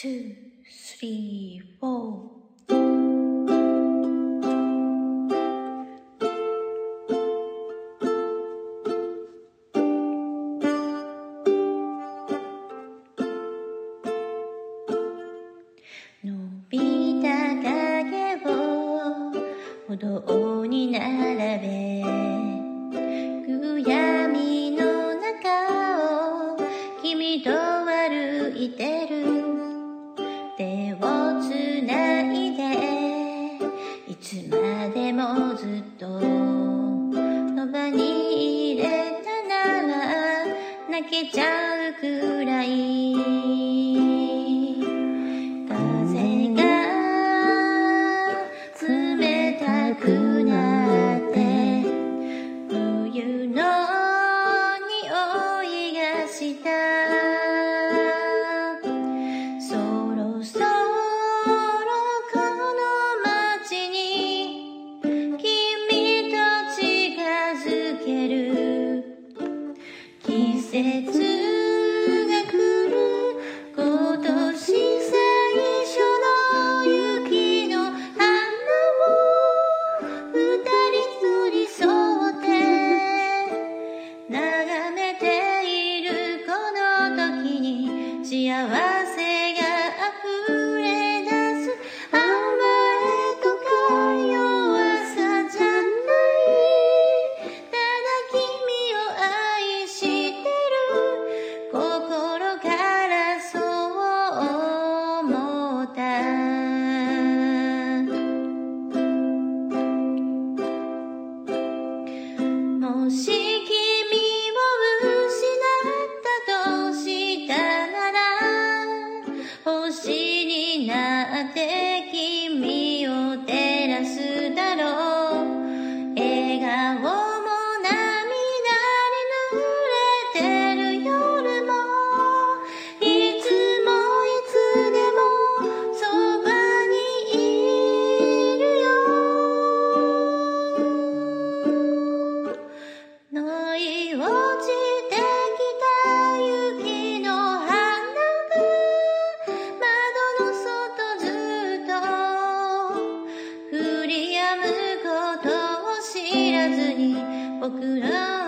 two, three, four. 伸びた影を歩道に並べずっとそばに入れたなら泣けちゃうくらい。Yeah. की में むことを知らずに僕らを